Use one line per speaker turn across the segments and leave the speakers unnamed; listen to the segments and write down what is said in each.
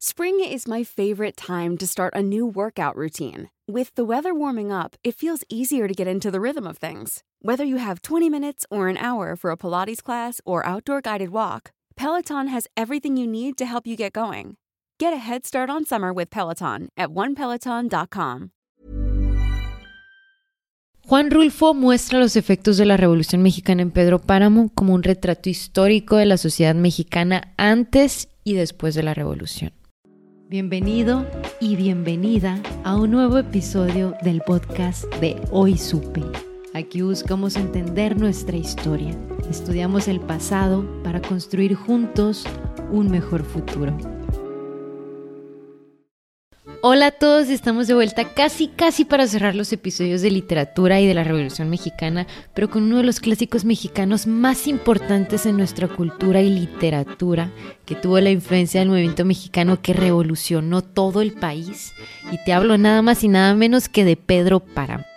Spring is my favorite time to start a new workout routine. With the weather warming up, it feels easier to get into the rhythm of things. Whether you have 20 minutes or an hour for a Pilates class or outdoor guided walk, Peloton has everything you need to help you get going. Get a head start on summer with Peloton at onepeloton.com.
Juan Rulfo muestra los efectos de la Revolución Mexicana en Pedro Páramo como un retrato histórico de la sociedad mexicana antes y después de la Revolución. Bienvenido y bienvenida a un nuevo episodio del podcast de Hoy Supe. Aquí buscamos entender nuestra historia, estudiamos el pasado para construir juntos un mejor futuro. Hola a todos, estamos de vuelta casi casi para cerrar los episodios de literatura y de la Revolución Mexicana, pero con uno de los clásicos mexicanos más importantes en nuestra cultura y literatura, que tuvo la influencia del movimiento mexicano que revolucionó todo el país, y te hablo nada más y nada menos que de Pedro Páramo.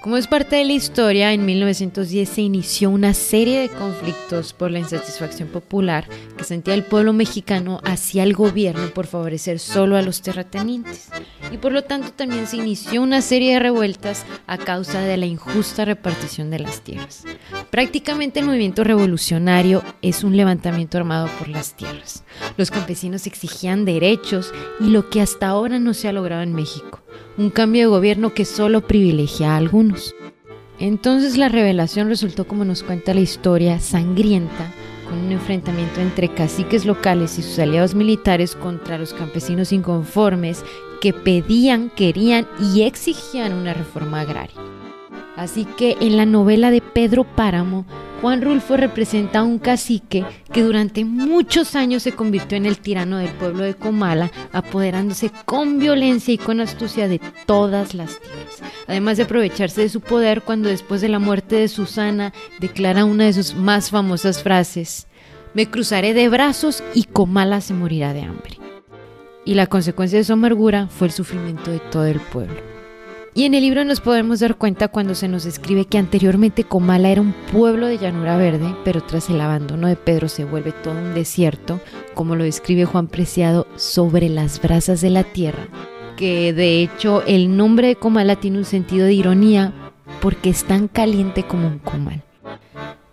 Como es parte de la historia, en 1910 se inició una serie de conflictos por la insatisfacción popular que sentía el pueblo mexicano hacia el gobierno por favorecer solo a los terratenientes. Y por lo tanto también se inició una serie de revueltas a causa de la injusta repartición de las tierras. Prácticamente el movimiento revolucionario es un levantamiento armado por las tierras. Los campesinos exigían derechos y lo que hasta ahora no se ha logrado en México un cambio de gobierno que solo privilegia a algunos. Entonces la revelación resultó, como nos cuenta la historia, sangrienta, con un enfrentamiento entre caciques locales y sus aliados militares contra los campesinos inconformes que pedían, querían y exigían una reforma agraria. Así que en la novela de Pedro Páramo Juan Rulfo representa a un cacique que durante muchos años se convirtió en el tirano del pueblo de Comala, apoderándose con violencia y con astucia de todas las tierras. Además de aprovecharse de su poder cuando después de la muerte de Susana declara una de sus más famosas frases, me cruzaré de brazos y Comala se morirá de hambre. Y la consecuencia de su amargura fue el sufrimiento de todo el pueblo. Y en el libro nos podemos dar cuenta cuando se nos escribe que anteriormente Comala era un pueblo de llanura verde, pero tras el abandono de Pedro se vuelve todo un desierto, como lo describe Juan Preciado, sobre las brasas de la tierra, que de hecho el nombre de Comala tiene un sentido de ironía porque es tan caliente como un comal.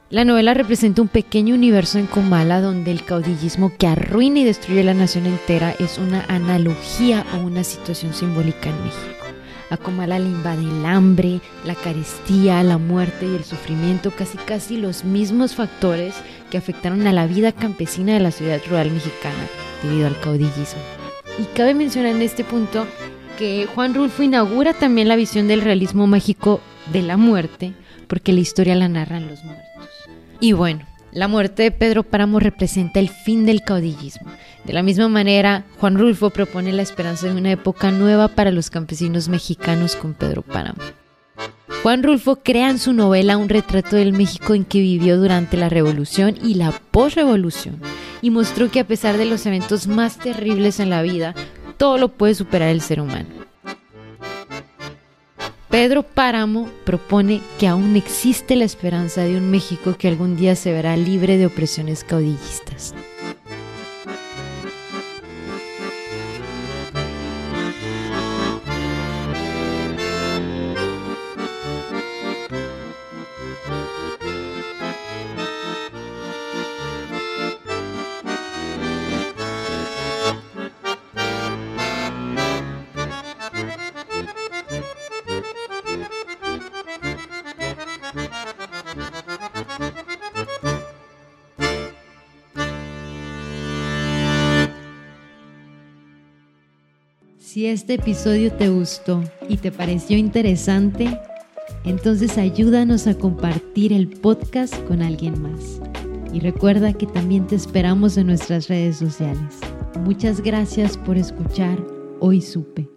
La novela representa un pequeño universo en Comala donde el caudillismo que arruina y destruye la nación entera es una analogía o una situación simbólica en México. A Comala le invade el hambre, la carestía, la muerte y el sufrimiento, casi casi los mismos factores que afectaron a la vida campesina de la ciudad rural mexicana debido al caudillismo. Y cabe mencionar en este punto que Juan Rulfo inaugura también la visión del realismo mágico de la muerte, porque la historia la narran los muertos. Y bueno, la muerte de Pedro Páramo representa el fin del caudillismo. De la misma manera, Juan Rulfo propone la esperanza de una época nueva para los campesinos mexicanos con Pedro Páramo. Juan Rulfo crea en su novela un retrato del México en que vivió durante la Revolución y la posrevolución, y mostró que a pesar de los eventos más terribles en la vida, todo lo puede superar el ser humano. Pedro Páramo propone que aún existe la esperanza de un México que algún día se verá libre de opresiones caudillistas. Si este episodio te gustó y te pareció interesante, entonces ayúdanos a compartir el podcast con alguien más. Y recuerda que también te esperamos en nuestras redes sociales. Muchas gracias por escuchar Hoy Supe.